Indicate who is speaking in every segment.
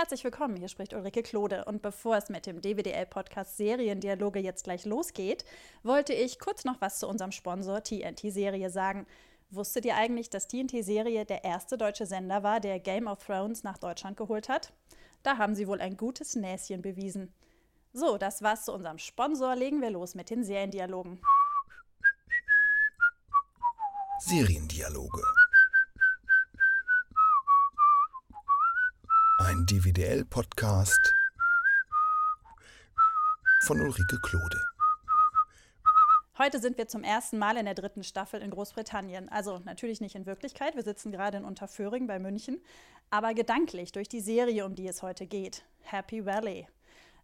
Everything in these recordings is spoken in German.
Speaker 1: Herzlich willkommen, hier spricht Ulrike Klode. Und bevor es mit dem DWDL-Podcast Seriendialoge jetzt gleich losgeht, wollte ich kurz noch was zu unserem Sponsor TNT-Serie sagen. Wusstet ihr eigentlich, dass TNT-Serie der erste deutsche Sender war, der Game of Thrones nach Deutschland geholt hat? Da haben sie wohl ein gutes Näschen bewiesen. So, das war's zu unserem Sponsor. Legen wir los mit den Seriendialogen.
Speaker 2: Seriendialoge. Ein DVDL-Podcast von Ulrike Klode.
Speaker 1: Heute sind wir zum ersten Mal in der dritten Staffel in Großbritannien. Also natürlich nicht in Wirklichkeit, wir sitzen gerade in Unterföhring bei München, aber gedanklich durch die Serie, um die es heute geht, Happy Valley.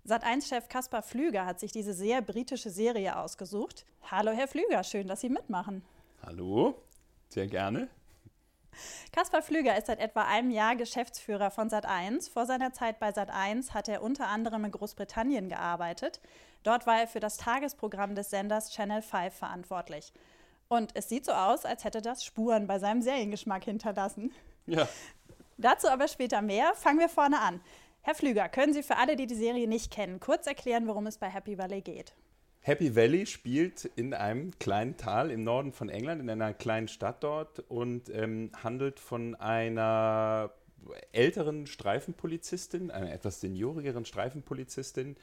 Speaker 1: Sat1-Chef Kaspar Flüger hat sich diese sehr britische Serie ausgesucht. Hallo Herr Flüger, schön, dass Sie mitmachen.
Speaker 3: Hallo, sehr gerne.
Speaker 1: Kaspar Flüger ist seit etwa einem Jahr Geschäftsführer von Sat1. Vor seiner Zeit bei Sat1 hat er unter anderem in Großbritannien gearbeitet. Dort war er für das Tagesprogramm des Senders Channel 5 verantwortlich. Und es sieht so aus, als hätte das Spuren bei seinem Seriengeschmack hinterlassen.
Speaker 3: Ja.
Speaker 1: Dazu aber später mehr. Fangen wir vorne an. Herr Flüger, können Sie für alle, die die Serie nicht kennen, kurz erklären, worum es bei Happy Valley geht?
Speaker 3: Happy Valley spielt in einem kleinen Tal im Norden von England, in einer kleinen Stadt dort und ähm, handelt von einer älteren Streifenpolizistin, einer etwas seniorigeren Streifenpolizistin,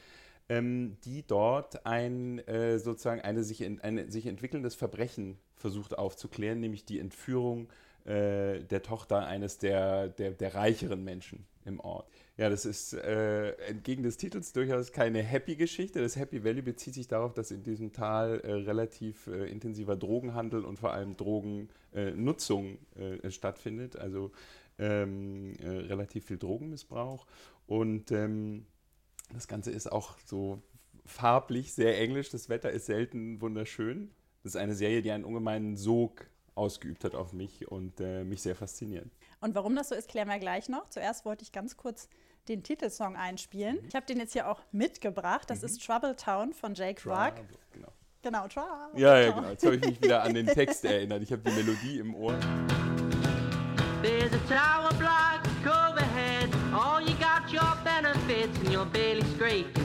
Speaker 3: ähm, die dort ein äh, sozusagen eine sich, in, eine sich entwickelndes Verbrechen versucht aufzuklären, nämlich die Entführung äh, der Tochter eines der, der, der reicheren Menschen im Ort. Ja, das ist äh, entgegen des Titels durchaus keine Happy-Geschichte. Das Happy Valley bezieht sich darauf, dass in diesem Tal äh, relativ äh, intensiver Drogenhandel und vor allem Drogennutzung äh, stattfindet. Also ähm, äh, relativ viel Drogenmissbrauch. Und ähm, das Ganze ist auch so farblich sehr englisch. Das Wetter ist selten wunderschön. Das ist eine Serie, die einen ungemeinen Sog ausgeübt hat auf mich und äh, mich sehr fasziniert.
Speaker 1: Und warum das so ist, klären wir gleich noch. Zuerst wollte ich ganz kurz den Titelsong einspielen. Mhm. Ich habe den jetzt hier auch mitgebracht. Das mhm. ist Trouble Town von Jake Rock. Genau. Genau,
Speaker 3: Trouble. Ja, ja, genau. Jetzt habe ich mich wieder an den Text erinnert. Ich habe die Melodie im Ohr. There's a tower block overhead. All you got your benefits and you're barely scraping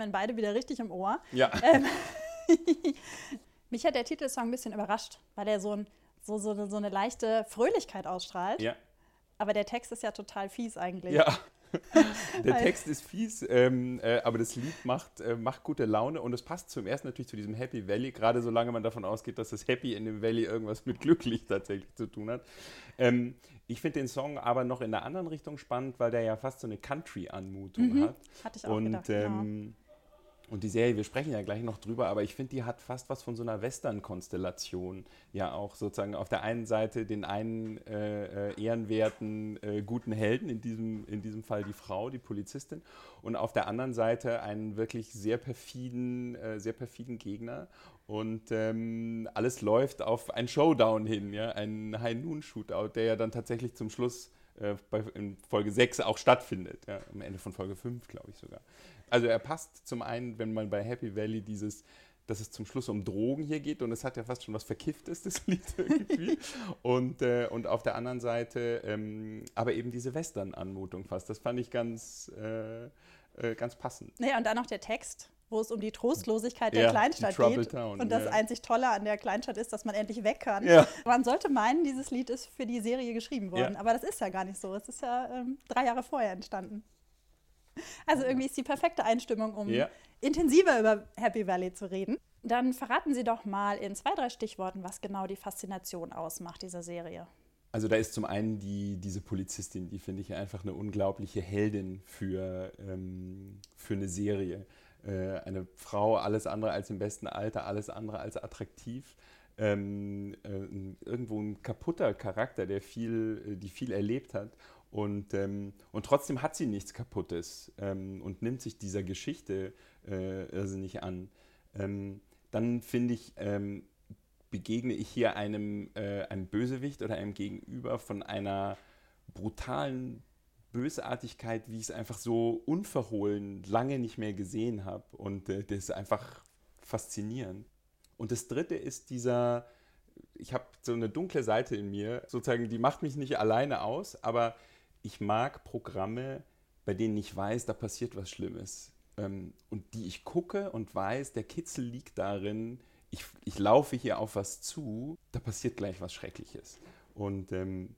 Speaker 1: haben wir beide wieder richtig im Ohr.
Speaker 3: Ja. Ähm,
Speaker 1: mich hat der Titelsong ein bisschen überrascht, weil er so, ein, so, so, so eine leichte Fröhlichkeit ausstrahlt.
Speaker 3: Ja.
Speaker 1: Aber der Text ist ja total fies eigentlich.
Speaker 3: Ja. Der Text ist fies, ähm, äh, aber das Lied macht, äh, macht gute Laune und es passt zum ersten natürlich zu diesem Happy Valley, gerade solange man davon ausgeht, dass das Happy in dem Valley irgendwas mit glücklich tatsächlich zu tun hat. Ähm, ich finde den Song aber noch in der anderen Richtung spannend, weil der ja fast so eine Country-Anmutung
Speaker 1: mhm.
Speaker 3: hat.
Speaker 1: Hatte ich auch und, gedacht, ähm,
Speaker 3: und die Serie, wir sprechen ja gleich noch drüber, aber ich finde, die hat fast was von so einer Western-Konstellation. Ja, auch sozusagen auf der einen Seite den einen äh, äh, ehrenwerten, äh, guten Helden, in diesem, in diesem Fall die Frau, die Polizistin, und auf der anderen Seite einen wirklich sehr perfiden, äh, sehr perfiden Gegner. Und ähm, alles läuft auf ein Showdown hin, ja, ein High-Noon-Shootout, der ja dann tatsächlich zum Schluss äh, bei, in Folge 6 auch stattfindet. Ja, am Ende von Folge 5, glaube ich sogar. Also er passt zum einen, wenn man bei Happy Valley dieses dass es zum Schluss um Drogen hier geht und es hat ja fast schon was Verkifftes, das Lied irgendwie. und, äh, und auf der anderen Seite ähm, aber eben diese Western-Anmutung fast. Das fand ich ganz, äh, äh, ganz passend.
Speaker 1: Naja, und dann noch der Text, wo es um die Trostlosigkeit der ja, Kleinstadt geht.
Speaker 3: Town,
Speaker 1: und das
Speaker 3: ja.
Speaker 1: einzig Tolle an der Kleinstadt ist, dass man endlich weg kann.
Speaker 3: Ja.
Speaker 1: Man sollte meinen, dieses Lied ist für die Serie geschrieben worden, aber das ist ja gar nicht so. Es ist ja ähm, drei Jahre vorher entstanden. Also irgendwie ist die perfekte Einstimmung, um
Speaker 3: ja.
Speaker 1: intensiver über Happy Valley zu reden. Dann verraten Sie doch mal in zwei, drei Stichworten, was genau die Faszination ausmacht dieser Serie.
Speaker 3: Also da ist zum einen die, diese Polizistin, die finde ich einfach eine unglaubliche Heldin für, ähm, für eine Serie. Äh, eine Frau, alles andere als im besten Alter, alles andere als attraktiv. Ähm, äh, irgendwo ein kaputter Charakter, der viel, äh, die viel erlebt hat und, ähm, und trotzdem hat sie nichts Kaputtes ähm, und nimmt sich dieser Geschichte äh, irrsinnig an. Ähm, dann finde ich, ähm, begegne ich hier einem, äh, einem Bösewicht oder einem Gegenüber von einer brutalen Bösartigkeit, wie ich es einfach so unverhohlen lange nicht mehr gesehen habe. Und äh, das ist einfach faszinierend. Und das Dritte ist dieser, ich habe so eine dunkle Seite in mir, sozusagen, die macht mich nicht alleine aus, aber ich mag Programme, bei denen ich weiß, da passiert was Schlimmes. Ähm, und die ich gucke und weiß, der Kitzel liegt darin, ich, ich laufe hier auf was zu, da passiert gleich was Schreckliches. Und ähm,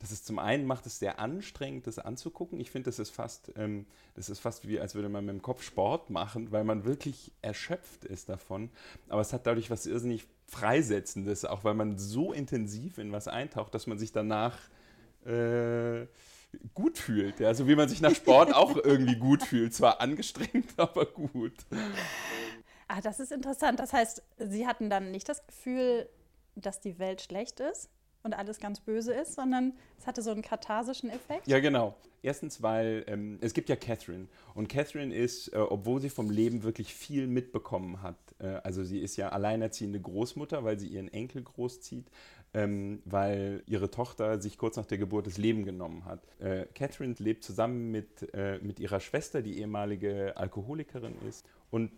Speaker 3: das ist zum einen macht es sehr anstrengend, das anzugucken. Ich finde, das ist fast, ähm, das ist fast wie, als würde man mit dem Kopf Sport machen, weil man wirklich erschöpft ist davon. Aber es hat dadurch was irrsinnig Freisetzendes, auch weil man so intensiv in was eintaucht, dass man sich danach äh, gut fühlt. Ja? So wie man sich nach Sport auch irgendwie gut fühlt. Zwar angestrengt, aber gut.
Speaker 1: Ah, das ist interessant. Das heißt, Sie hatten dann nicht das Gefühl, dass die Welt schlecht ist? und alles ganz böse ist, sondern es hatte so einen katharsischen Effekt.
Speaker 3: Ja, genau. Erstens, weil ähm, es gibt ja Catherine und Catherine ist, äh, obwohl sie vom Leben wirklich viel mitbekommen hat, äh, also sie ist ja alleinerziehende Großmutter, weil sie ihren Enkel großzieht, ähm, weil ihre Tochter sich kurz nach der Geburt das Leben genommen hat. Äh, Catherine lebt zusammen mit, äh, mit ihrer Schwester, die ehemalige Alkoholikerin ist und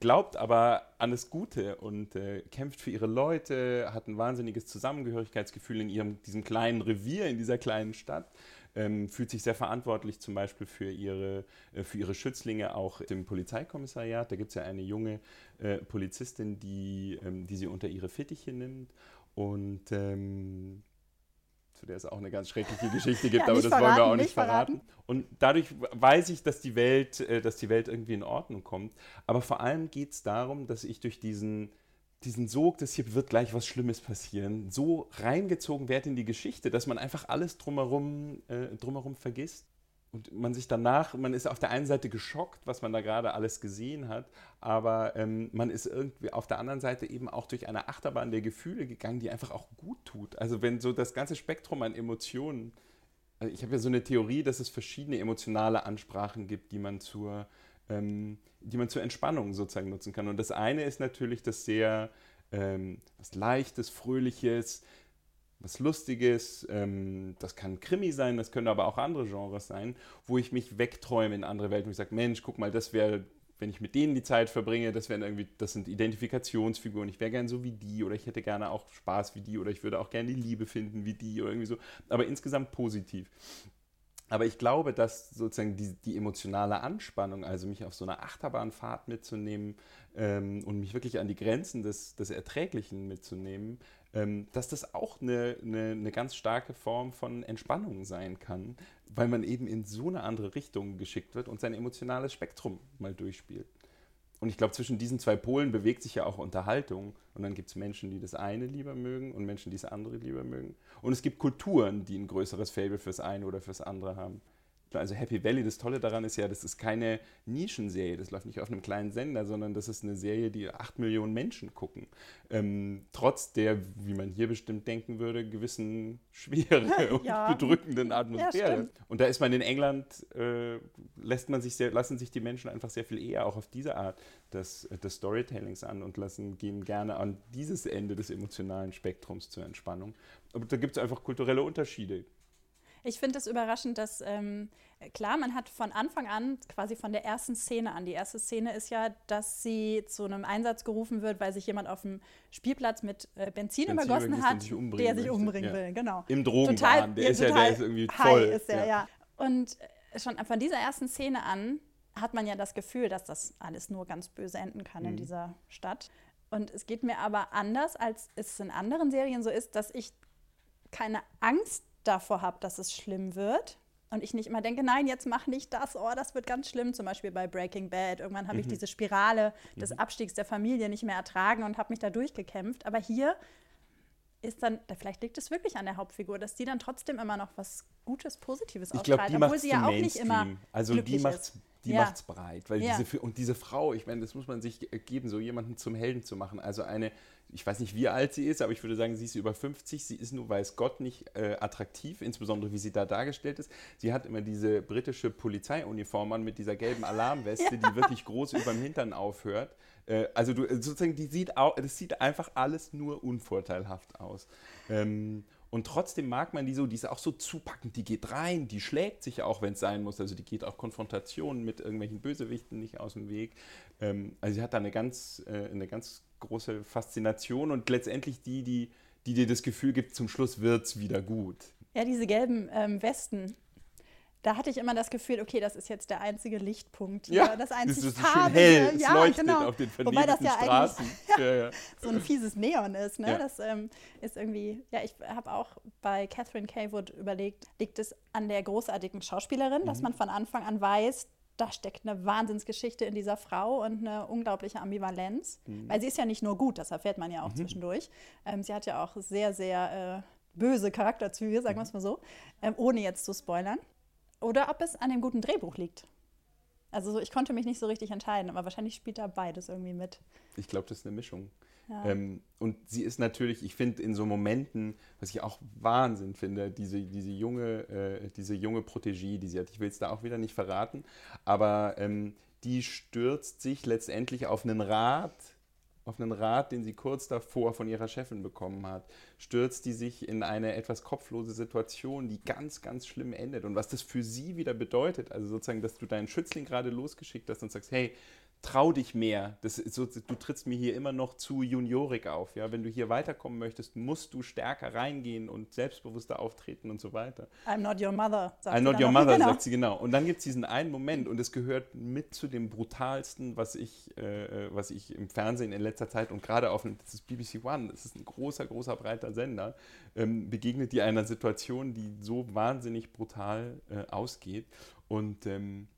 Speaker 3: glaubt aber an das Gute und äh, kämpft für ihre Leute, hat ein wahnsinniges Zusammengehörigkeitsgefühl in ihrem, diesem kleinen Revier, in dieser kleinen Stadt, ähm, fühlt sich sehr verantwortlich zum Beispiel für ihre, äh, für ihre Schützlinge auch im Polizeikommissariat. Da gibt es ja eine junge äh, Polizistin, die, ähm, die sie unter ihre Fittiche nimmt und ähm, zu der es auch eine ganz schreckliche Geschichte gibt, ja, aber das wollen wir auch nicht, nicht verraten. verraten. Und dadurch weiß ich, dass die Welt, äh, dass die Welt irgendwie in Ordnung kommt. Aber vor allem geht es darum, dass ich durch diesen, diesen Sog, dass hier wird gleich was Schlimmes passieren, so reingezogen werde in die Geschichte, dass man einfach alles drumherum, äh, drumherum vergisst und man sich danach, man ist auf der einen Seite geschockt, was man da gerade alles gesehen hat, aber ähm, man ist irgendwie auf der anderen Seite eben auch durch eine Achterbahn der Gefühle gegangen, die einfach auch gut tut. Also wenn so das ganze Spektrum an Emotionen, also ich habe ja so eine Theorie, dass es verschiedene emotionale Ansprachen gibt, die man zur, ähm, die man zur Entspannung sozusagen nutzen kann. Und das eine ist natürlich das sehr ähm, was Leichtes, Fröhliches, was Lustiges. Ähm, das kann Krimi sein, das können aber auch andere Genres sein, wo ich mich wegträume in andere Welten, wo ich sage, Mensch, guck mal, das wäre, wenn ich mit denen die Zeit verbringe, das wären irgendwie, das sind Identifikationsfiguren, ich wäre gern so wie die oder ich hätte gerne auch Spaß wie die oder ich würde auch gerne die Liebe finden wie die oder irgendwie so. Aber insgesamt positiv. Aber ich glaube, dass sozusagen die, die, emotionale Anspannung, also mich auf so einer Achterbahnfahrt mitzunehmen ähm, und mich wirklich an die Grenzen des, des Erträglichen mitzunehmen, dass das auch eine, eine, eine, ganz starke Form von Entspannung sein kann, weil man eben in so eine andere Richtung geschickt wird und sein emotionales Spektrum mal durchspielt. Und ich glaube, zwischen diesen zwei Polen bewegt sich ja auch Unterhaltung. Und dann gibt es Menschen, die das eine lieber mögen und Menschen, die das andere lieber mögen. Und es gibt Kulturen, die ein größeres Fable fürs eine oder fürs andere haben. Also Happy Valley, das Tolle daran ist ja, das ist keine Nischenserie, das läuft nicht auf einem kleinen Sender, sondern das ist eine Serie, die acht Millionen Menschen gucken. Ähm, trotz der, wie man hier bestimmt denken würde, gewissen Schwere und ja. bedrückenden Atmosphäre. Ja, und da ist man in England, äh, lässt man sich sehr, lassen sich die Menschen einfach sehr viel eher auch auf diese Art des, des Storytellings an und lassen, gehen gerne an dieses Ende des emotionalen Spektrums zur Entspannung. Aber da gibt es einfach kulturelle Unterschiede.
Speaker 1: Ich finde es überraschend, dass ähm, klar, man hat von Anfang an, quasi von der ersten Szene an, die erste Szene ist ja, dass sie zu einem Einsatz gerufen wird, weil sich jemand auf dem Spielplatz mit äh, Benzin, Benzin übergossen hat, sich der sich umbringen will. Genau.
Speaker 3: Im Drogenwahn, der, ja, ist ja, der ist irgendwie voll. Ist
Speaker 1: er, ja. ja. Und äh, schon von dieser ersten Szene an hat man ja das Gefühl, dass das alles nur ganz böse enden kann mhm. in dieser Stadt. Und es geht mir aber anders, als es in anderen Serien so ist, dass ich keine Angst davor habe, dass es schlimm wird. Und ich nicht immer denke, nein, jetzt mach nicht das, oh, das wird ganz schlimm. Zum Beispiel bei Breaking Bad. Irgendwann habe mhm. ich diese Spirale des mhm. Abstiegs der Familie nicht mehr ertragen und habe mich da durchgekämpft. Aber hier ist dann, vielleicht liegt es wirklich an der Hauptfigur, dass die dann trotzdem immer noch was Gutes, Positives
Speaker 3: ausstrahlt, ich glaub, die obwohl sie ja auch nicht immer
Speaker 1: Also die
Speaker 3: macht die
Speaker 1: Ja.
Speaker 3: macht's breit. Weil
Speaker 1: Ja.
Speaker 3: diese, und diese Frau, ich meine, das muss man sich äh, geben, so jemanden zum Helden zu machen. Also eine, ich weiß nicht, wie alt sie ist, aber ich würde sagen, sie ist über 50. Sie ist nur, weiß Gott, nicht äh, attraktiv, insbesondere wie sie da dargestellt ist. Sie hat immer diese britische Polizeiuniform an mit dieser gelben Alarmweste, die wirklich groß über dem Hintern aufhört. Äh, also du, sozusagen, die sieht auch, das sieht einfach alles nur unvorteilhaft aus. Ähm, und trotzdem mag man die so, die ist auch so zupackend, die geht rein, die schlägt sich auch, wenn es sein muss. Also die geht auch Konfrontationen mit irgendwelchen Bösewichten nicht aus dem Weg. Ähm, also sie hat da eine ganz, äh, eine ganz große Faszination und letztendlich die, die, die dir das Gefühl gibt, zum Schluss wird es wieder gut.
Speaker 1: Ja, diese gelben ähm, Westen. Da hatte ich immer das Gefühl, okay, das ist jetzt der einzige Lichtpunkt hier,
Speaker 3: Ja,
Speaker 1: das
Speaker 3: das
Speaker 1: einzig
Speaker 3: ist
Speaker 1: farbige.
Speaker 3: hell, es
Speaker 1: ja,
Speaker 3: leuchtet
Speaker 1: genau.
Speaker 3: auf den
Speaker 1: Wobei das ja
Speaker 3: Straßen.
Speaker 1: eigentlich
Speaker 3: Ja, ja.
Speaker 1: so ein fieses Neon ist. Ne? Das ähm, ist irgendwie, ja, ich habe auch bei Catherine Kaywood überlegt, liegt es an der großartigen Schauspielerin,
Speaker 3: Mhm.
Speaker 1: dass man von Anfang an weiß, da steckt eine Wahnsinnsgeschichte in dieser Frau und eine unglaubliche Ambivalenz.
Speaker 3: Mhm.
Speaker 1: Weil sie ist ja nicht nur gut, das erfährt man ja auch zwischendurch. Ähm, sie hat ja auch sehr, sehr äh, böse Charakterzüge, sagen wir es mal so, ähm, ohne jetzt zu spoilern. Oder ob es an dem guten Drehbuch liegt. Also so, ich konnte mich nicht so richtig entscheiden, aber wahrscheinlich spielt da beides irgendwie mit.
Speaker 3: Ich glaube, das ist eine Mischung.
Speaker 1: Ja.
Speaker 3: Ähm, und sie ist natürlich, ich finde, in so Momenten, was ich auch Wahnsinn finde, diese, diese, junge, äh, diese junge Protégée, die sie hat, ich will es da auch wieder nicht verraten, aber ähm, die stürzt sich letztendlich auf einen Rat, auf einen Rat, den sie kurz davor von ihrer Chefin bekommen hat, stürzt die sich in eine etwas kopflose Situation, die ganz, ganz schlimm endet. Und was das für sie wieder bedeutet, also sozusagen, dass du deinen Schützling gerade losgeschickt hast und sagst, hey, trau dich mehr. Das so, du trittst mir hier immer noch zu juniorig auf. Ja? Wenn du hier weiterkommen möchtest, musst du stärker reingehen und selbstbewusster auftreten und so weiter.
Speaker 1: I'm not your mother, sagt
Speaker 3: I'm
Speaker 1: sie
Speaker 3: not
Speaker 1: dann
Speaker 3: your mother,
Speaker 1: Genau.
Speaker 3: sagt sie genau. Und dann gibt es diesen einen Moment und es gehört mit zu dem brutalsten, was ich, äh, äh, was ich im Fernsehen in letzter Zeit und gerade auf das ist BBC One, das ist ein großer, großer, breiter Sender, ähm, begegnet die einer Situation, die so wahnsinnig brutal äh, ausgeht. Und ähm,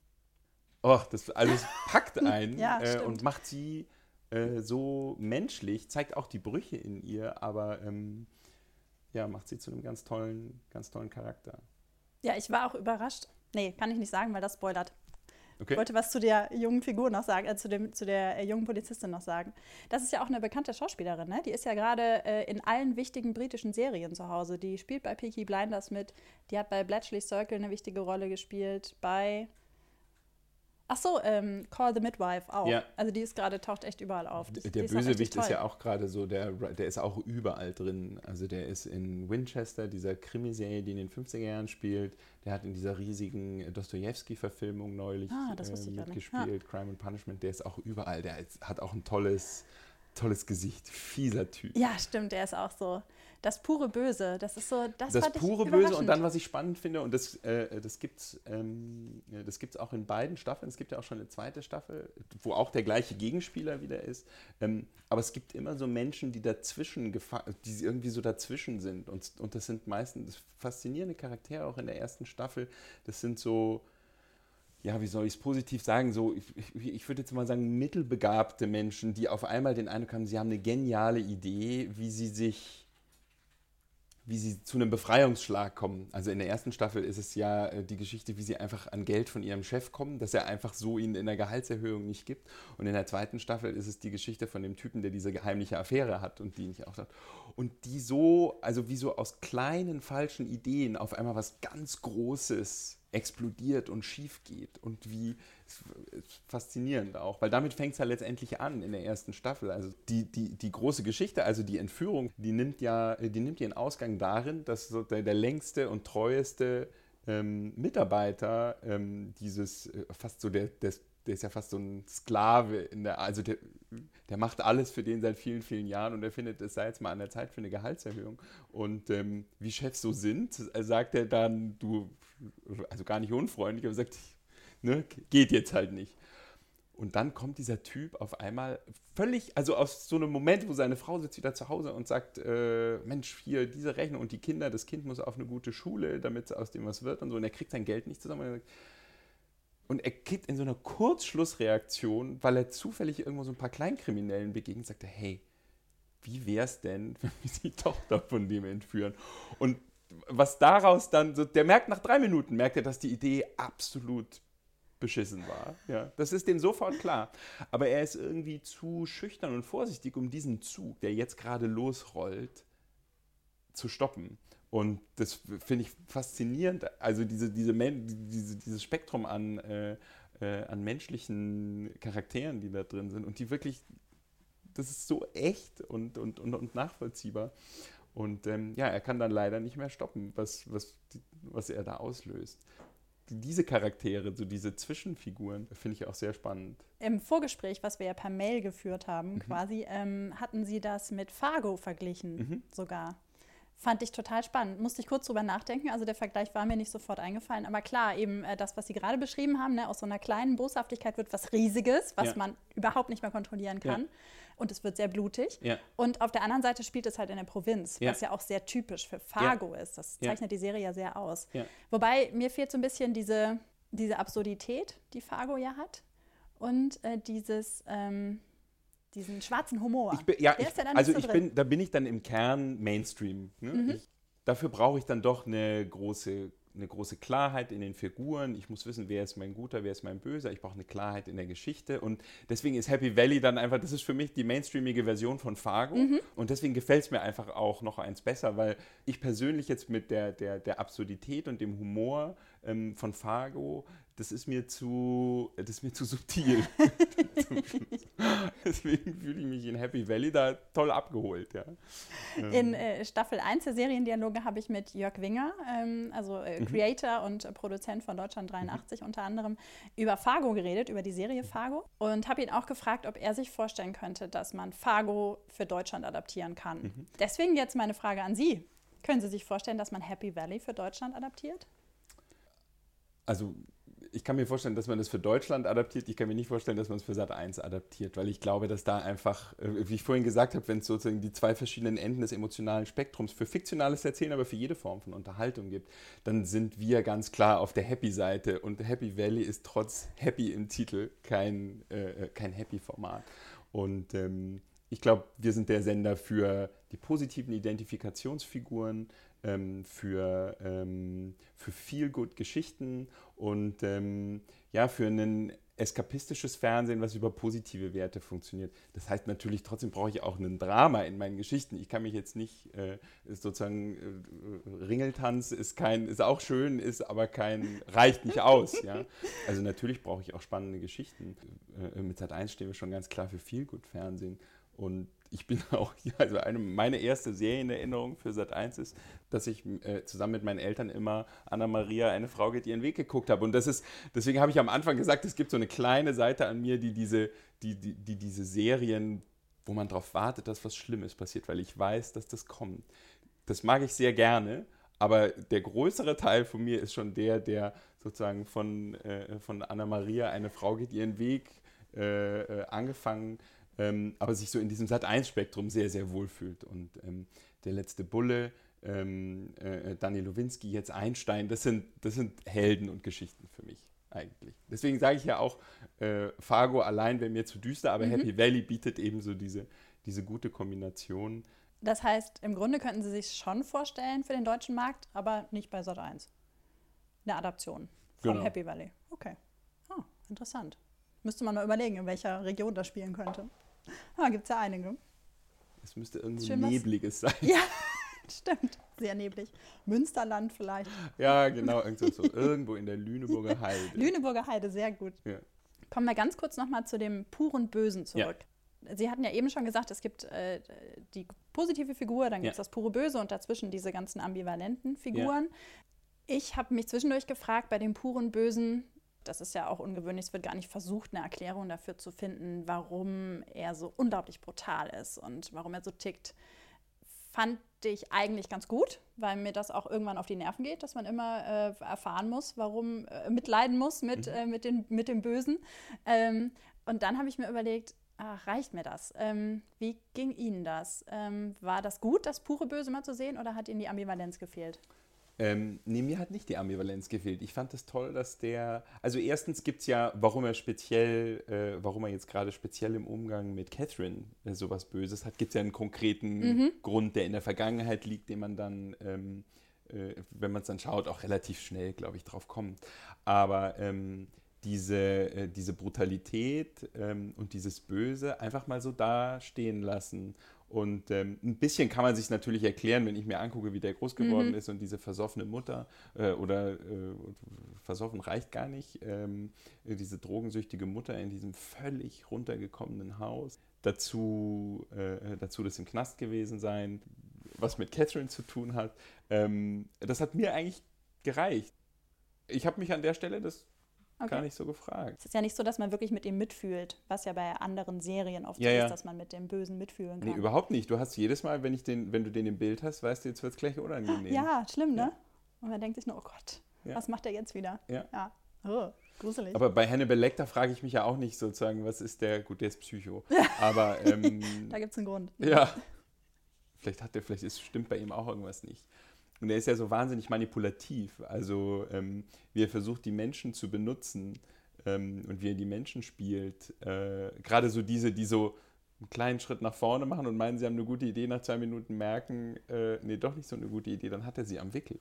Speaker 3: oh, das alles packt einen
Speaker 1: Ja,
Speaker 3: äh, und macht sie äh, so menschlich, zeigt auch die Brüche in ihr, aber ähm, ja, macht sie zu einem ganz tollen, ganz tollen Charakter.
Speaker 1: Ja, ich war auch überrascht. Nee, kann ich nicht sagen, weil das spoilert.
Speaker 3: Okay.
Speaker 1: Ich wollte was zu der jungen Figur noch sagen, äh, zu, dem, zu der äh, jungen Polizistin noch sagen. Das ist ja auch eine bekannte Schauspielerin, ne? Die ist ja gerade äh, in allen wichtigen britischen Serien zu Hause. Die spielt bei Peaky Blinders mit. Die hat bei Bletchley Circle eine wichtige Rolle gespielt. Bei. Ach so, ähm, Call the Midwife auch.
Speaker 3: Ja.
Speaker 1: Also die ist gerade, taucht echt überall auf. Die,
Speaker 3: der
Speaker 1: ist
Speaker 3: Bösewicht ist ja auch gerade so, der, der ist auch überall drin. Also der ist in Winchester, dieser Krimiserie, die in den 50er Jahren spielt. Der hat in dieser riesigen Dostoevsky-Verfilmung neulich
Speaker 1: Ah, das nicht.
Speaker 3: mitgespielt, Crime and Punishment. Der ist auch überall. Der ist, hat auch ein tolles, tolles Gesicht. Fieser Typ.
Speaker 1: Ja, stimmt, der ist auch so. Das pure Böse, das ist so, das,
Speaker 3: das pure Böse und dann, was ich spannend finde, und das, äh, das gibt es ähm, das gibt's auch in beiden Staffeln, es gibt ja auch schon eine zweite Staffel, wo auch der gleiche Gegenspieler wieder ist, ähm, aber es gibt immer so Menschen, die dazwischen, die irgendwie so dazwischen sind. Und, und das sind meistens das faszinierende Charaktere auch in der ersten Staffel, das sind so, ja, wie soll ich es positiv sagen, so, ich, ich, ich würde jetzt mal sagen, mittelbegabte Menschen, die auf einmal den Eindruck haben, sie haben eine geniale Idee, wie sie sich wie sie zu einem Befreiungsschlag kommen. Also in der ersten Staffel ist es ja äh, die Geschichte, wie sie einfach an Geld von ihrem Chef kommen, dass er einfach so ihnen in der Gehaltserhöhung nicht gibt. Und in der zweiten Staffel ist es die Geschichte von dem Typen, der diese geheimliche Affäre hat und die nicht auch hat. Und die so, also wie so aus kleinen falschen Ideen auf einmal was ganz Großes explodiert und schief geht und wie faszinierend auch, weil damit fängt es ja letztendlich an in der ersten Staffel. Also die, die, die große Geschichte, also die Entführung, die nimmt ja, die nimmt ihren Ausgang darin, dass so der, der längste und treueste ähm, Mitarbeiter ähm, dieses äh, fast so der, der, der ist ja fast so ein Sklave in der, also der, der macht alles für den seit vielen, vielen Jahren und er findet, es sei jetzt mal an der Zeit für eine Gehaltserhöhung. Und ähm, wie Chefs so sind, sagt er dann, du, also gar nicht unfreundlich, aber sagt, ne, geht jetzt halt nicht. Und dann kommt dieser Typ auf einmal völlig, also aus so einem Moment, wo seine Frau sitzt wieder zu Hause und sagt, äh, Mensch, hier diese Rechnung und die Kinder, das Kind muss auf eine gute Schule, damit aus dem was wird und so. Und er kriegt sein Geld nicht zusammen. Und er sagt, und er kriegt in so einer Kurzschlussreaktion, weil er zufällig irgendwo so ein paar Kleinkriminellen begegnet, sagt er, hey, wie wär's denn, wenn wir die Tochter von dem entführen? Und was daraus dann so, der merkt nach drei Minuten, merkt er, dass die Idee absolut beschissen war. Ja, das ist dem sofort klar. Aber er ist irgendwie zu schüchtern und vorsichtig, um diesen Zug, der jetzt gerade losrollt, zu stoppen. Und das finde ich faszinierend. Also diese, diese, diese, dieses Spektrum an, äh, äh, an menschlichen Charakteren, die da drin sind und die wirklich, das ist so echt und, und, und, und nachvollziehbar. Und ähm, ja, er kann dann leider nicht mehr stoppen, was, was, was er da auslöst diese Charaktere, so diese Zwischenfiguren, finde ich auch sehr spannend.
Speaker 1: Im Vorgespräch, was wir ja per Mail geführt haben, mhm. quasi, ähm, hatten Sie das mit Fargo verglichen, mhm. sogar. Fand ich total spannend. Musste ich kurz drüber nachdenken. Also der Vergleich war mir nicht sofort eingefallen. Aber klar, eben äh, das, was Sie gerade beschrieben haben, ne, aus so einer kleinen Boshaftigkeit wird was Riesiges, was ja. man überhaupt nicht mehr kontrollieren kann. Ja. Und es wird sehr blutig. Ja. Und auf der anderen Seite spielt es halt in der Provinz, was ja auch sehr typisch für Fargo ist. Das zeichnet die Serie ja sehr aus. Wobei mir fehlt so ein bisschen diese, diese Absurdität, die Fargo ja hat. Und äh, dieses. Ähm, diesen schwarzen Humor.
Speaker 3: Bin, ja, ich, ja also so ich bin, da bin ich dann im Kern Mainstream. Ne? Mhm. Ich, dafür brauche ich dann doch eine große, eine große Klarheit in den Figuren. Ich muss wissen, wer ist mein Guter, wer ist mein Böser. Ich brauche eine Klarheit in der Geschichte. Und deswegen ist Happy Valley dann einfach, das ist für mich die mainstreamige Version von Fargo. Mhm. Und deswegen gefällt es mir einfach auch noch eins besser, weil ich persönlich jetzt mit der, der, der Absurdität und dem Humor ähm, von Fargo das ist mir zu, das ist mir zu subtil. Deswegen fühle ich mich in Happy Valley da toll abgeholt. Ja.
Speaker 1: In äh, Staffel 1 der Seriendialoge habe ich mit Jörg Winger, ähm, also äh, mhm. Creator und äh, Produzent von Deutschland 83 mhm. unter anderem, über Fargo geredet, über die Serie Fargo. Und habe ihn auch gefragt, ob er sich vorstellen könnte, dass man Fargo für Deutschland adaptieren kann. Mhm. Deswegen jetzt meine Frage an Sie. Können Sie sich vorstellen, dass man Happy Valley für Deutschland adaptiert?
Speaker 3: Also ich kann mir vorstellen, dass man das für Deutschland adaptiert. Ich kann mir nicht vorstellen, dass man es für Sat 1 adaptiert, weil ich glaube, dass da einfach, äh, wie ich vorhin gesagt habe, wenn es sozusagen die zwei verschiedenen Enden des emotionalen Spektrums für fiktionales Erzählen, aber für jede Form von Unterhaltung gibt, dann sind wir ganz klar auf der Happy-Seite und Happy Valley ist trotz Happy im Titel kein, äh, kein Happy-Format. Und ähm, ich glaube, wir sind der Sender für die positiven Identifikationsfiguren, ähm, für, ähm, für viel gut Geschichten und ähm, ja, für ein eskapistisches Fernsehen, was über positive Werte funktioniert. Das heißt natürlich, trotzdem brauche ich auch ein Drama in meinen Geschichten. Ich kann mich jetzt nicht äh, sozusagen äh, Ringeltanz ist kein, ist auch schön, ist aber kein, reicht nicht aus. Ja? Also natürlich brauche ich auch spannende Geschichten. Äh, mit Sat 1 stehen wir schon ganz klar für viel gut Fernsehen. Und ich bin auch, also eine, meine erste Serienerinnerung für Sat 1 ist, dass ich äh, zusammen mit meinen Eltern immer Anna Maria, eine Frau geht ihren Weg geguckt habe. Und das ist, deswegen habe ich am Anfang gesagt, es gibt so eine kleine Seite an mir, die diese, die, die, die diese Serien, wo man darauf wartet, dass was Schlimmes passiert, weil ich weiß, dass das kommt. Das mag ich sehr gerne, aber der größere Teil von mir ist schon der, der sozusagen von, äh, von Anna Maria, eine Frau geht ihren Weg, äh, äh angefangen ähm, aber sich so in diesem Sat-1-Spektrum sehr, sehr wohl fühlt. Und ähm, der letzte Bulle, ähm, äh, Daniel Lowinski, jetzt Einstein, das sind, das sind Helden und Geschichten für mich eigentlich. Deswegen sage ich ja auch, äh, Fargo allein wäre mir zu düster, aber mhm. Happy Valley bietet eben so diese, diese gute Kombination.
Speaker 1: Das heißt, im Grunde könnten Sie sich schon vorstellen für den deutschen Markt, aber nicht bei Sat 1. Eine Adaption von genau. Happy Valley. Okay. Oh, interessant. Müsste man mal überlegen, in welcher Region das spielen könnte. Ah, gibt es ja einige.
Speaker 3: Es müsste irgendwie nebliges sein.
Speaker 1: Ja, stimmt. Sehr neblig. Münsterland vielleicht.
Speaker 3: Ja, genau. Irgendwo, so, irgendwo in der Lüneburger Heide.
Speaker 1: Lüneburger Heide, sehr gut. Ja. Kommen wir ganz kurz nochmal zu dem puren Bösen zurück. Ja. Sie hatten ja eben schon gesagt, es gibt äh, die positive Figur, dann gibt es ja. das pure Böse und dazwischen diese ganzen ambivalenten Figuren. Ich habe mich zwischendurch gefragt, bei dem puren Bösen, das ist ja auch ungewöhnlich, es wird gar nicht versucht, eine Erklärung dafür zu finden, warum er so unglaublich brutal ist und warum er so tickt. Fand ich eigentlich ganz gut, weil mir das auch irgendwann auf die Nerven geht, dass man immer äh, erfahren muss, warum, äh, mitleiden muss mit, mhm. äh, mit, den, mit dem Bösen. Ähm, und dann habe ich mir überlegt, ach, reicht mir das? Ähm, wie ging Ihnen das? Ähm, war das gut, das pure Böse mal zu sehen oder hat Ihnen die Ambivalenz gefehlt?
Speaker 3: Ähm, nee, mir hat nicht die Ambivalenz gefehlt. Ich fand es das toll, dass der. Also, erstens gibt es ja, warum er speziell, äh, warum er jetzt gerade speziell im Umgang mit Catherine äh, sowas Böses hat, gibt es ja einen konkreten mhm. Grund, der in der Vergangenheit liegt, den man dann, ähm, äh, wenn man es dann schaut, auch relativ schnell, glaube ich, drauf kommt. Aber ähm, diese, äh, diese Brutalität ähm, und dieses Böse einfach mal so da stehen lassen. Und ähm, ein bisschen kann man sich natürlich erklären, wenn ich mir angucke, wie der groß geworden mhm. ist und diese versoffene Mutter äh, oder äh, versoffen reicht gar nicht, ähm, diese drogensüchtige Mutter in diesem völlig runtergekommenen Haus. Dazu, äh, dazu das im Knast gewesen sein, was mit Catherine zu tun hat. Ähm, das hat mir eigentlich gereicht. Ich habe mich an der Stelle das okay. gar nicht so gefragt.
Speaker 1: Es ist ja nicht so, dass man wirklich mit ihm mitfühlt, was ja bei anderen Serien oft ja, so ist, dass man mit dem Bösen mitfühlen kann.
Speaker 3: Nee, überhaupt nicht. Du hast jedes Mal, wenn, ich den, wenn du den im Bild hast, weißt du, jetzt wird es gleich unangenehm.
Speaker 1: Ja, schlimm, ne? Ja. Und man denkt sich nur, oh Gott, ja. was macht er jetzt wieder?
Speaker 3: Ja. ja.
Speaker 1: Oh, gruselig.
Speaker 3: Aber bei Hannibal Lecter frage ich mich ja auch nicht sozusagen, was ist der, gut, der ist Psycho. Aber ähm,
Speaker 1: da gibt es einen Grund.
Speaker 3: Ja. Vielleicht hat der, vielleicht ist, stimmt bei ihm auch irgendwas nicht. Und er ist ja so wahnsinnig manipulativ. Also ähm, wie er versucht, die Menschen zu benutzen ähm, und wie er die Menschen spielt. Äh, Gerade so diese, die so einen kleinen Schritt nach vorne machen und meinen, sie haben eine gute Idee, nach zwei Minuten merken, äh, nee, doch nicht so eine gute Idee, dann hat er sie am Wickel.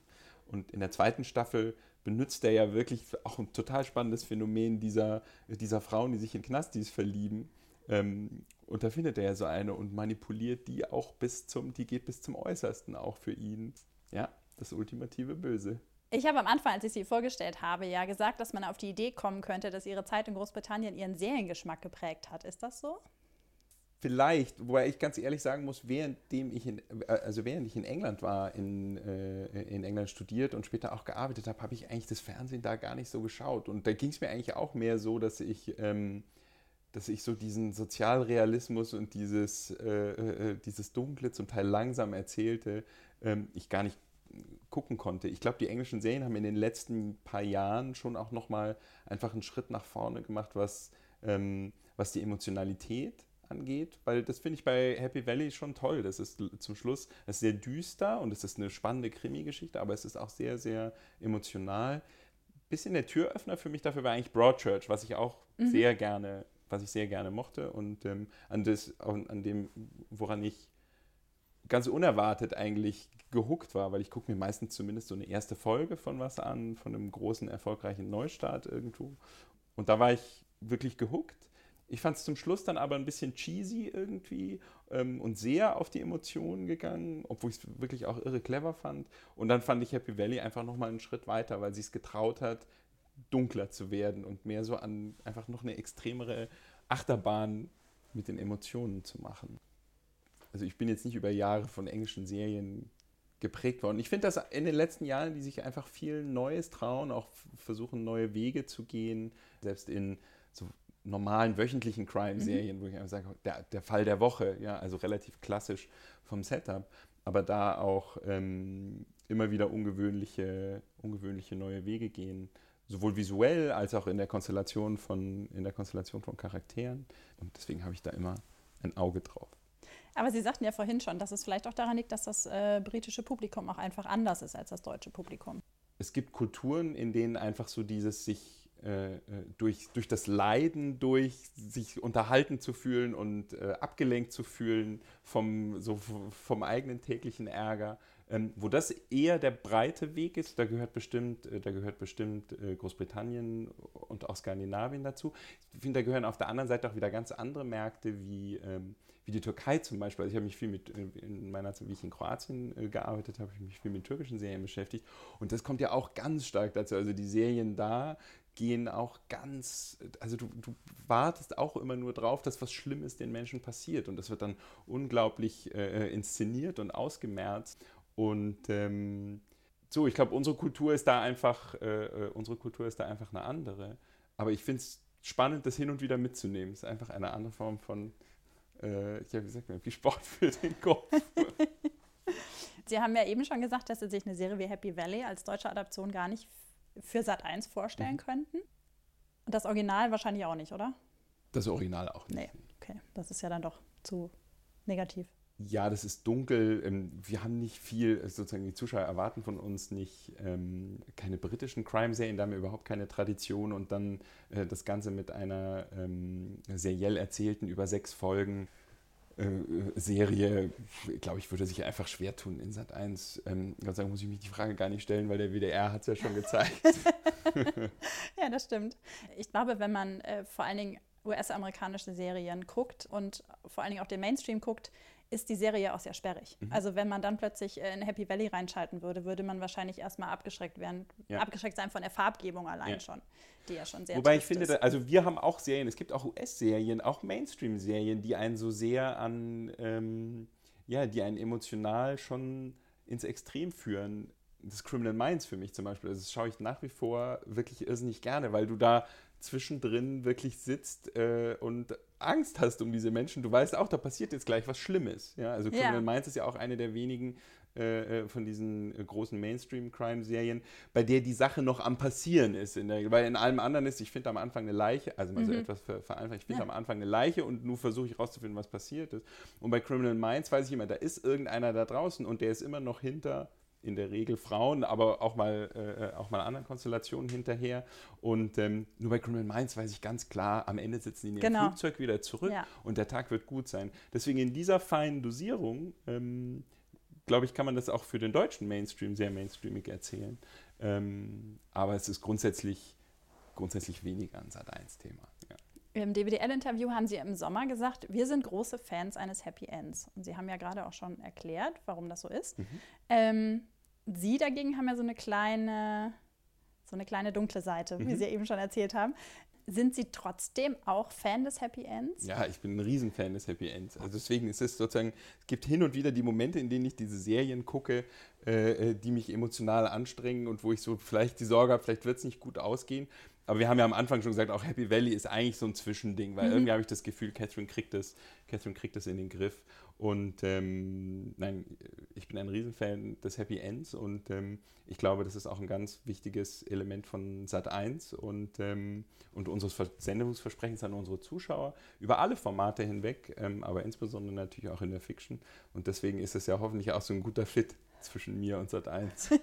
Speaker 3: Und in der zweiten Staffel benutzt er ja wirklich auch ein total spannendes Phänomen dieser, dieser Frauen, die sich in Knastis verlieben. Ähm, und da findet er ja so eine und manipuliert die auch bis zum, die geht bis zum Äußersten auch für ihn. Ja, das ultimative Böse.
Speaker 1: Ich habe am Anfang, als ich sie vorgestellt habe, ja gesagt, dass man auf die Idee kommen könnte, dass ihre Zeit in Großbritannien ihren Seriengeschmack geprägt hat. Ist das so?
Speaker 3: Vielleicht, wobei ich ganz ehrlich sagen muss, währenddem ich in, also während ich in England war, in, äh, in England studiert und später auch gearbeitet habe, habe ich eigentlich das Fernsehen da gar nicht so geschaut. Und da ging es mir eigentlich auch mehr so, dass ich, ähm, dass ich so diesen Sozialrealismus und dieses, äh, äh, dieses Dunkle, zum Teil langsam erzählte, ähm, ich gar nicht gucken konnte. Ich glaube, die englischen Serien haben in den letzten paar Jahren schon auch nochmal einfach einen Schritt nach vorne gemacht, was, ähm, was die Emotionalität angeht, weil das finde ich bei Happy Valley schon toll. Das ist zum Schluss das ist sehr düster und es ist eine spannende Krimi-Geschichte, aber es ist auch sehr, sehr emotional. Bisschen der Türöffner für mich dafür war eigentlich Broadchurch, was ich auch mhm. sehr gerne, was ich sehr gerne mochte und ähm, an, das, an dem, woran ich ganz unerwartet eigentlich gehuckt war, weil ich gucke mir meistens zumindest so eine erste Folge von was an, von einem großen, erfolgreichen Neustart irgendwo. Und da war ich wirklich gehuckt. Ich fand es zum Schluss dann aber ein bisschen cheesy irgendwie ähm, und sehr auf die Emotionen gegangen, obwohl ich es wirklich auch irre clever fand. Und dann fand ich Happy Valley einfach nochmal einen Schritt weiter, weil sie es getraut hat, dunkler zu werden und mehr so an einfach noch eine extremere Achterbahn mit den Emotionen zu machen also ich bin jetzt nicht über Jahre von englischen Serien geprägt worden. Ich finde, dass in den letzten Jahren, die sich einfach viel Neues trauen, auch versuchen, neue Wege zu gehen, selbst in so normalen wöchentlichen Crime-Serien, mhm. wo ich einfach sage, der, der, Fall der Woche, ja, also relativ klassisch vom Setup, aber da auch ähm, immer wieder ungewöhnliche, ungewöhnliche neue Wege gehen, sowohl visuell als auch in der Konstellation von, in der Konstellation von Charakteren. Und deswegen habe ich da immer ein Auge drauf.
Speaker 1: Aber Sie sagten ja vorhin schon, dass es vielleicht auch daran liegt, dass das äh, britische Publikum auch einfach anders ist als das deutsche Publikum.
Speaker 3: Es gibt Kulturen, in denen einfach so dieses sich äh, äh durch, durch das Leiden, durch sich unterhalten zu fühlen und äh, abgelenkt zu fühlen vom, so vom eigenen täglichen Ärger, ähm, wo das eher der breite Weg ist, da gehört bestimmt, äh, da gehört bestimmt äh, Großbritannien und auch Skandinavien dazu. Ich finde, da gehören auf der anderen Seite auch wieder ganz andere Märkte wie ähm, wie die Türkei zum Beispiel. Also ich habe mich viel mit, in meiner Zeit, wie ich in Kroatien äh, gearbeitet habe, ich mich viel mit türkischen Serien beschäftigt. Und das kommt ja auch ganz stark dazu. Also die Serien da gehen auch ganz, also du, du wartest auch immer nur drauf, dass was Schlimmes den Menschen passiert. Und das wird dann unglaublich äh, äh inszeniert und ausgemerzt. Und ähm, so, ich glaube, unsere Kultur ist da einfach, äh, äh, unsere Kultur ist da einfach eine andere. Aber ich finde es spannend, das hin und wieder mitzunehmen. Es ist einfach eine andere Form von äh, ich habe gesagt, viel Sport für den Kopf.
Speaker 1: Sie haben ja eben schon gesagt, dass Sie sich eine Serie wie Happy Valley als deutsche Adaption gar nicht für Sat 1 vorstellen mhm. könnten. Und das Original wahrscheinlich auch nicht, oder?
Speaker 3: Das Original auch nicht.
Speaker 1: Nee, okay. Das ist ja dann doch zu negativ
Speaker 3: ja, das ist dunkel. Ähm, wir haben nicht viel, sozusagen die Zuschauer erwarten von uns nicht ähm, keine britischen Crime-Serien, da haben wir überhaupt keine Tradition und dann äh, das Ganze mit einer ähm, seriell erzählten über sechs Folgen äh, Serie, glaube ich, würde sich einfach schwer tun in Sat 1. Ähm, Gott sei muss ich mich die Frage gar nicht stellen, weil der WDR hat es ja schon gezeigt.
Speaker 1: ja, das stimmt. Ich glaube, wenn man äh, vor allen Dingen US-amerikanische Serien guckt und vor allen Dingen auch den Mainstream guckt, ist die Serie auch sehr sperrig. Mhm. Also wenn man dann plötzlich in Happy Valley reinschalten würde, würde man wahrscheinlich erstmal abgeschreckt werden, ja. abgeschreckt sein von der Farbgebung allein ja. schon, die ja schon sehr
Speaker 3: Wobei ich finde, ist. also wir haben auch Serien, es gibt auch US-Serien, auch Mainstream-Serien, die einen so sehr an, ähm, ja, die einen emotional schon ins Extrem führen. Das Criminal Minds für mich zum Beispiel, also das schaue ich nach wie vor wirklich irrsinnig gerne, weil du da zwischendrin wirklich sitzt äh, und Angst hast um diese Menschen. Du weißt auch, da passiert jetzt gleich was Schlimmes. Ja? Also Criminal ja. Minds ist ja auch eine der wenigen äh, äh von diesen äh, großen Mainstream-Crime-Serien, bei der die Sache noch am Passieren ist. In der, weil in allem anderen ist, ich finde am Anfang eine Leiche, also mal mhm. so etwas vereinfacht, ich finde ja. am Anfang eine Leiche und nur versuche ich rauszufinden, was passiert ist. Und bei Criminal Minds weiß ich immer, da ist irgendeiner da draußen und der ist immer noch hinter in der Regel Frauen, aber auch mal, äh, auch mal anderen Konstellationen hinterher. Und ähm, nur bei Criminal Minds weiß ich ganz klar, am Ende sitzen die in ihrem genau. Flugzeug wieder zurück ja. und der Tag wird gut sein. Deswegen in dieser feinen Dosierung, ähm, glaube ich, kann man das auch für den deutschen Mainstream sehr mainstreamig erzählen. Ähm, aber es ist grundsätzlich, grundsätzlich weniger ein Sat1-Thema.
Speaker 1: Im DWDL-Interview haben Sie im Sommer gesagt, wir sind große Fans eines Happy Ends. Und Sie haben ja gerade auch schon erklärt, warum das so ist. Mhm. Ähm, Sie dagegen haben ja so eine kleine, so eine kleine dunkle Seite, mhm. wie Sie eben schon erzählt haben. Sind Sie trotzdem auch Fan des Happy Ends?
Speaker 3: Ja, ich bin ein Riesenfan des Happy Ends. Also deswegen ist es sozusagen, es gibt hin und wieder die Momente, in denen ich diese Serien gucke, äh, äh die mich emotional anstrengen und wo ich so vielleicht die Sorge habe, vielleicht wird es nicht gut ausgehen. Aber wir haben ja am Anfang schon gesagt, auch Happy Valley ist eigentlich so ein Zwischending, weil mhm. irgendwie habe ich das Gefühl, Catherine kriegt das, Catherine kriegt das in den Griff. Und ähm, nein, ich bin ein Riesenfan des Happy Ends und ähm, ich glaube, das ist auch ein ganz wichtiges Element von Sat 1 und, ähm, und unseres Sendungsversprechens an unsere Zuschauer über alle Formate hinweg, ähm, aber insbesondere natürlich auch in der Fiction. Und deswegen ist es ja hoffentlich auch so ein guter Fit zwischen mir und Sat 1.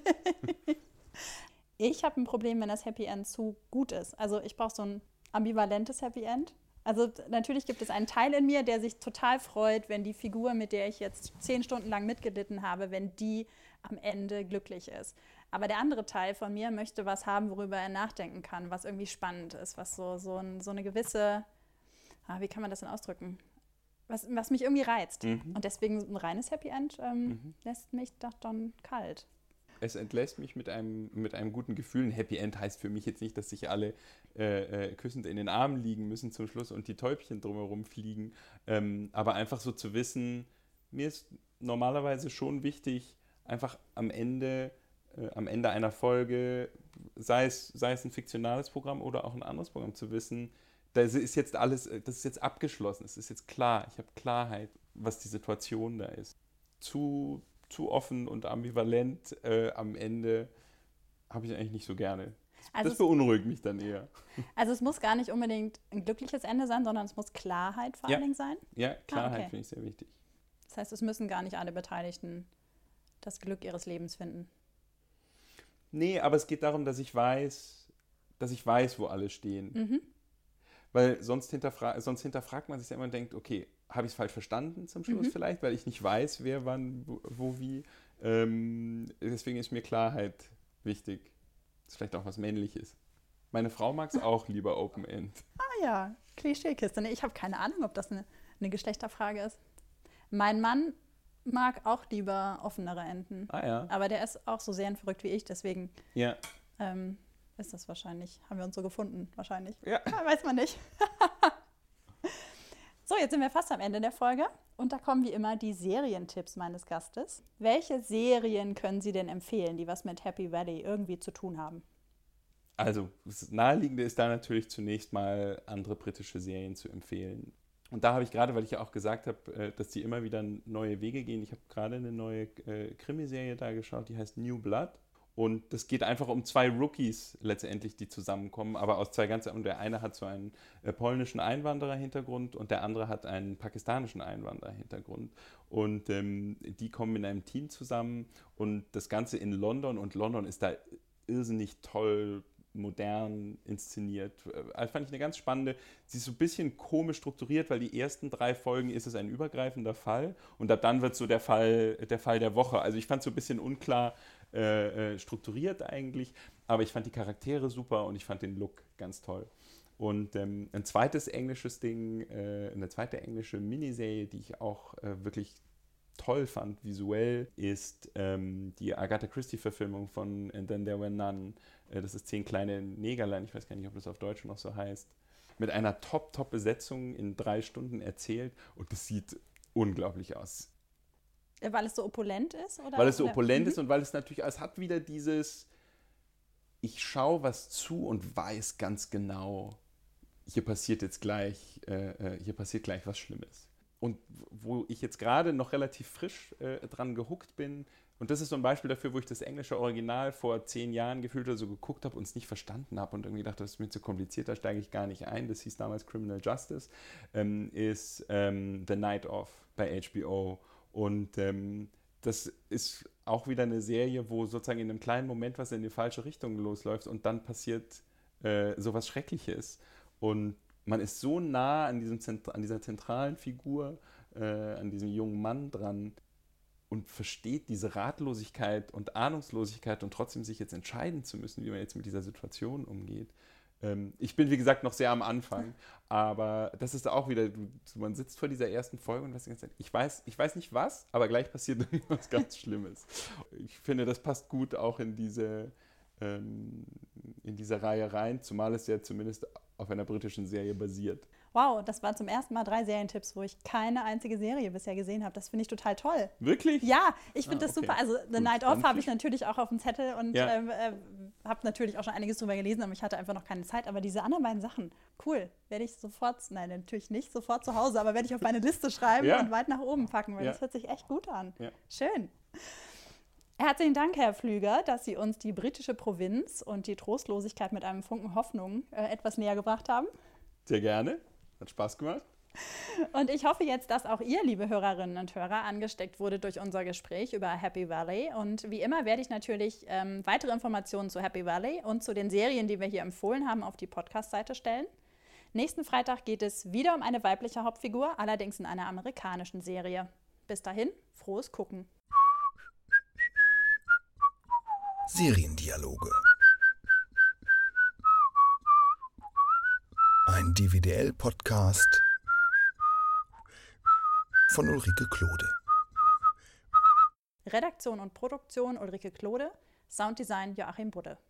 Speaker 1: Ich habe ein Problem, wenn das Happy End zu gut ist. Also ich brauche so ein ambivalentes Happy End. Also natürlich gibt es einen Teil in mir, der sich total freut, wenn die Figur, mit der ich jetzt zehn Stunden lang mitgelitten habe, wenn die am Ende glücklich ist. Aber der andere Teil von mir möchte was haben, worüber er nachdenken kann, was irgendwie spannend ist, was so, so, ein, so eine gewisse, ah, wie kann man das denn ausdrücken? Was, was mich irgendwie reizt. Mhm. Und deswegen ein reines Happy End ähm, mhm. lässt mich doch dann kalt
Speaker 3: es entlässt mich mit einem, mit einem guten Gefühl. Ein Happy End heißt für mich jetzt nicht, dass sich alle äh, äh, küssend in den Armen liegen müssen zum Schluss und die Täubchen drumherum fliegen. Ähm, aber einfach so zu wissen, mir ist normalerweise schon wichtig, einfach am Ende, äh, am Ende einer Folge, sei es, sei es ein fiktionales Programm oder auch ein anderes Programm, zu wissen, das ist jetzt alles, das ist jetzt abgeschlossen, es ist jetzt klar, ich habe Klarheit, was die Situation da ist. Zu zu offen und ambivalent äh, am Ende habe ich eigentlich nicht so gerne. Also das beunruhigt mich dann eher.
Speaker 1: Also es muss gar nicht unbedingt ein glückliches Ende sein, sondern es muss Klarheit vor ja. allen Dingen sein.
Speaker 3: Ja, Klarheit ah, okay. finde ich sehr wichtig.
Speaker 1: Das heißt, es müssen gar nicht alle Beteiligten das Glück ihres Lebens finden.
Speaker 3: Nee, aber es geht darum, dass ich weiß, dass ich weiß, wo alle stehen. Mhm. Weil sonst, hinterfra sonst hinterfragt man sich ja immer und denkt, okay, habe ich es falsch verstanden zum Schluss mhm. vielleicht, weil ich nicht weiß, wer wann, wo, wo wie. Ähm, deswegen ist mir Klarheit wichtig. Das ist vielleicht auch was Männliches. Meine Frau mag es auch lieber Open End.
Speaker 1: Ah ja, Klischeekiste. Nee, ich habe keine Ahnung, ob das eine, eine Geschlechterfrage ist. Mein Mann mag auch lieber offenere Enden.
Speaker 3: Ah ja.
Speaker 1: Aber der ist auch so sehr verrückt wie ich, deswegen
Speaker 3: ja.
Speaker 1: ähm, ist das wahrscheinlich, haben wir uns so gefunden, wahrscheinlich. Ja. Weiß man nicht. So, jetzt sind wir fast am Ende der Folge und da kommen wie immer die Serientipps meines Gastes. Welche Serien können Sie denn empfehlen, die was mit Happy Valley irgendwie zu tun haben?
Speaker 3: Also, das Naheliegende ist da natürlich zunächst mal andere britische Serien zu empfehlen. Und da habe ich gerade, weil ich ja auch gesagt habe, äh, dass die immer wieder neue Wege gehen, ich habe gerade eine neue äh, Krimiserie da geschaut, die heißt New Blood. Und das geht einfach um zwei Rookies letztendlich, die zusammenkommen, aber aus zwei ganz, und der eine hat so einen äh, polnischen Einwanderer-Hintergrund und der andere hat einen pakistanischen Einwanderer-Hintergrund. Und ähm, die kommen in einem Team zusammen und das Ganze in London und London ist da irrsinnig toll modern inszeniert. Äh, fand ich eine ganz spannende. Sie ist so ein bisschen komisch strukturiert, weil die ersten drei Folgen ist es ein übergreifender Fall und ab dann wird so der Fall der, Fall der Woche. Also ich fand es so ein bisschen unklar äh, äh, strukturiert eigentlich, aber ich fand die Charaktere super und ich fand den Look ganz toll. Und ähm, ein zweites englisches Ding, äh, eine zweite englische Miniserie, die ich auch äh, wirklich toll fand visuell, ist ähm, die Agatha Christie-Verfilmung von And Then There Were None. Äh, das ist Zehn kleine Negerlein, ich weiß gar nicht, ob das auf Deutsch noch so heißt. Mit einer Top-Top-Besetzung in drei Stunden erzählt und das sieht unglaublich aus.
Speaker 1: Äh, weil es so opulent ist? Oder?
Speaker 3: Weil es so opulent mhm. ist und weil es natürlich, es hat wieder dieses, ich schaue was zu und weiß ganz genau, hier passiert jetzt gleich, äh, äh hier passiert gleich was Schlimmes und wo ich jetzt gerade noch relativ frisch äh, dran gehuckt bin, und das ist so ein Beispiel dafür, wo ich das englische Original vor zehn Jahren gefühlt oder so geguckt habe und es nicht verstanden habe und irgendwie dachte, das ist mir zu kompliziert, da steige ich gar nicht ein. Das hieß damals Criminal Justice, ähm, ist ähm, The Night Of bei HBO. Und ähm, das ist auch wieder eine Serie, wo sozusagen in einem kleinen Moment was in die falsche Richtung losläuft und dann passiert äh, sowas Schreckliches. Und man ist so nah an, diesem, an dieser zentralen Figur, äh, an diesem jungen Mann dran und versteht diese Ratlosigkeit und Ahnungslosigkeit und trotzdem sich jetzt entscheiden zu müssen, wie man jetzt mit dieser Situation umgeht. Ähm, ich bin, wie gesagt, noch sehr am Anfang, aber das ist auch wieder, man sitzt vor dieser ersten Folge und weiß die ganze Zeit, ich weiß, ich weiß nicht was, aber gleich passiert irgendwas ganz Schlimmes. Ich finde, das passt gut auch in diese, ähm, in diese Reihe rein, zumal es ja zumindest auf einer britischen Serie basiert.
Speaker 1: Wow, das waren zum ersten Mal drei Serientipps, wo ich keine einzige Serie bisher gesehen habe. Das finde ich total toll.
Speaker 3: Wirklich?
Speaker 1: Ja, ich finde ah, das okay. super. Also The Gut, Night Off habe ich natürlich auch auf dem Zettel und ja. ähm, äh, habe natürlich auch schon einiges drüber gelesen, aber ich hatte einfach noch keine Zeit. Aber diese anderen beiden Sachen, cool, werde ich sofort, nein, natürlich nicht sofort zu Hause, aber werde ich auf meine Liste schreiben ja. und weit nach oben packen, weil ja. das hört sich echt gut an. Schön. Herzlichen Dank, Herr Flüger, dass Sie uns die britische Provinz und die Trostlosigkeit mit einem Funken Hoffnung äh, etwas näher gebracht haben.
Speaker 3: Sehr gerne. Hat Spaß gemacht.
Speaker 1: Und ich hoffe jetzt, dass auch ihr, liebe Hörerinnen und Hörer, angesteckt wurde durch unser Gespräch über Happy Valley. Und wie immer werde ich natürlich ähm, weitere Informationen zu Happy Valley und zu den Serien, die wir hier empfohlen haben, auf die Podcast-Seite stellen. Nächsten Freitag geht es wieder um eine weibliche Hauptfigur, allerdings in einer amerikanischen Serie. Bis dahin, frohes Gucken.
Speaker 2: Seriendialoge. Ein DVDL-Podcast von Ulrike Klode.
Speaker 1: Redaktion und Produktion Ulrike Klode, Sounddesign Joachim Budde.